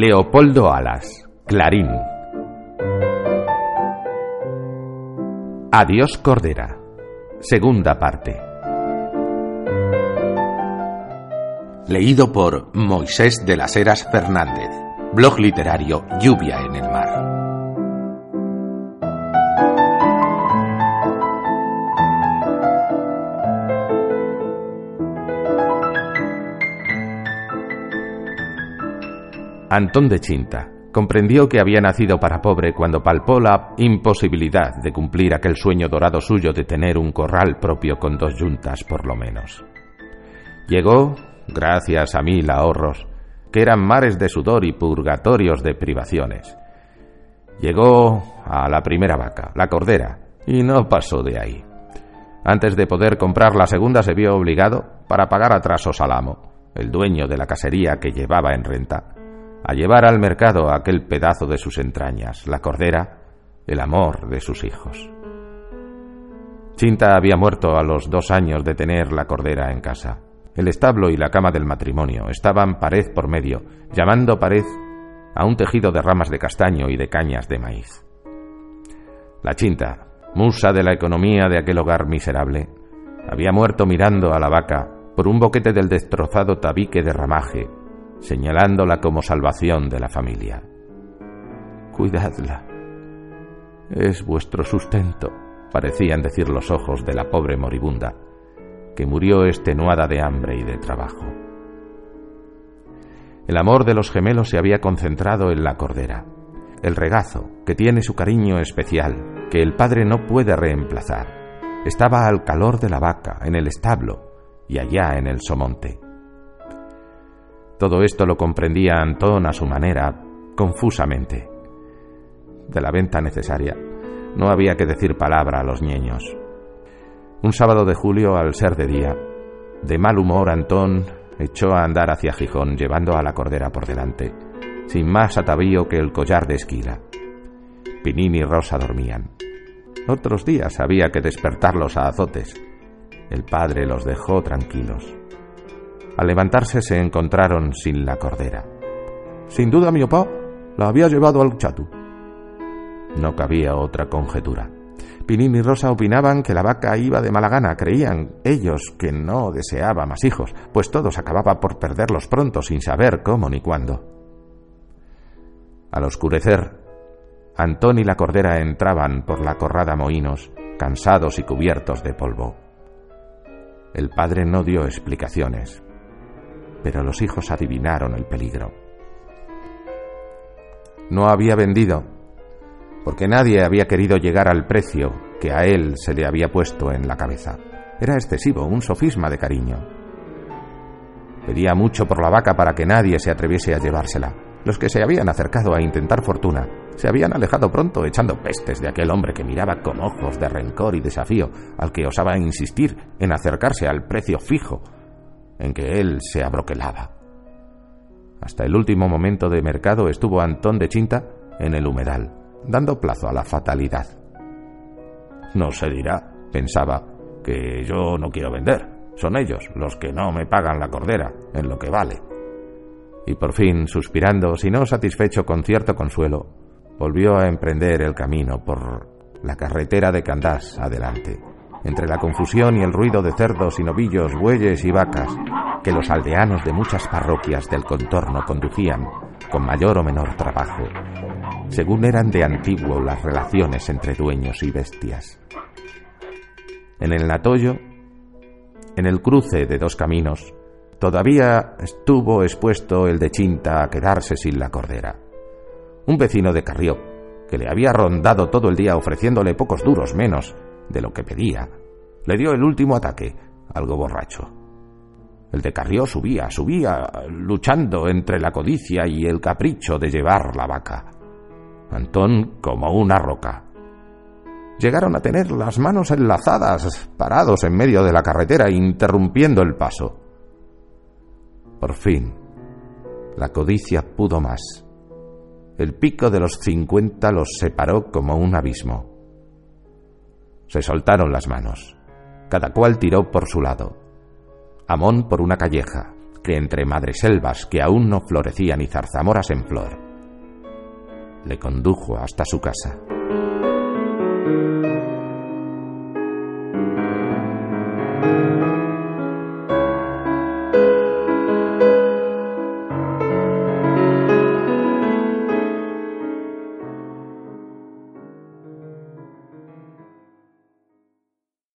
Leopoldo Alas, Clarín. Adiós Cordera. Segunda parte. Leído por Moisés de las Heras Fernández. Blog literario Lluvia en el Mar. Antón de Chinta comprendió que había nacido para pobre cuando palpó la imposibilidad de cumplir aquel sueño dorado suyo de tener un corral propio con dos yuntas por lo menos. Llegó, gracias a mil ahorros, que eran mares de sudor y purgatorios de privaciones. Llegó a la primera vaca, la cordera, y no pasó de ahí. Antes de poder comprar la segunda se vio obligado, para pagar atrasos al amo, el dueño de la casería que llevaba en renta, a llevar al mercado aquel pedazo de sus entrañas, la cordera, el amor de sus hijos. Chinta había muerto a los dos años de tener la cordera en casa. El establo y la cama del matrimonio estaban pared por medio, llamando pared a un tejido de ramas de castaño y de cañas de maíz. La Chinta, musa de la economía de aquel hogar miserable, había muerto mirando a la vaca por un boquete del destrozado tabique de ramaje señalándola como salvación de la familia. Cuidadla. Es vuestro sustento, parecían decir los ojos de la pobre moribunda, que murió extenuada de hambre y de trabajo. El amor de los gemelos se había concentrado en la cordera, el regazo, que tiene su cariño especial, que el padre no puede reemplazar. Estaba al calor de la vaca, en el establo, y allá en el somonte. Todo esto lo comprendía Antón a su manera, confusamente. De la venta necesaria, no había que decir palabra a los niños. Un sábado de julio, al ser de día, de mal humor, Antón echó a andar hacia Gijón, llevando a la cordera por delante, sin más atavío que el collar de esquila. Pinín y Rosa dormían. Otros días había que despertarlos a azotes. El padre los dejó tranquilos. Al levantarse se encontraron sin la cordera. Sin duda mi papá la había llevado al chatu. No cabía otra conjetura. Pinín y Rosa opinaban que la vaca iba de mala gana, creían ellos que no deseaba más hijos, pues todos acababa por perderlos pronto sin saber cómo ni cuándo. Al oscurecer, Antón y la cordera entraban por la corrada mohinos, cansados y cubiertos de polvo. El padre no dio explicaciones pero los hijos adivinaron el peligro. No había vendido, porque nadie había querido llegar al precio que a él se le había puesto en la cabeza. Era excesivo, un sofisma de cariño. Pedía mucho por la vaca para que nadie se atreviese a llevársela. Los que se habían acercado a intentar fortuna se habían alejado pronto echando pestes de aquel hombre que miraba con ojos de rencor y desafío al que osaba insistir en acercarse al precio fijo en que él se abroquelaba. Hasta el último momento de mercado estuvo Antón de Chinta en el humedal, dando plazo a la fatalidad. No se dirá, pensaba, que yo no quiero vender. Son ellos los que no me pagan la cordera en lo que vale. Y por fin, suspirando, si no satisfecho con cierto consuelo, volvió a emprender el camino por la carretera de Candás adelante entre la confusión y el ruido de cerdos y novillos, bueyes y vacas, que los aldeanos de muchas parroquias del contorno conducían con mayor o menor trabajo, según eran de antiguo las relaciones entre dueños y bestias. En el Natoyo, en el cruce de dos caminos, todavía estuvo expuesto el de Chinta a quedarse sin la cordera. Un vecino de Carrió, que le había rondado todo el día ofreciéndole pocos duros menos de lo que pedía, Le dio el último ataque, algo borracho. El de Carrió subía, subía, luchando entre la codicia y el capricho de llevar la vaca. Antón como una roca. Llegaron a tener las manos enlazadas, parados en medio de la carretera, interrumpiendo el paso. Por fin, la codicia pudo más. El pico de los cincuenta los separó como un abismo. Se soltaron las manos. Cada cual tiró por su lado. Amón por una calleja, que entre madreselvas que aún no florecían y zarzamoras en flor, le condujo hasta su casa.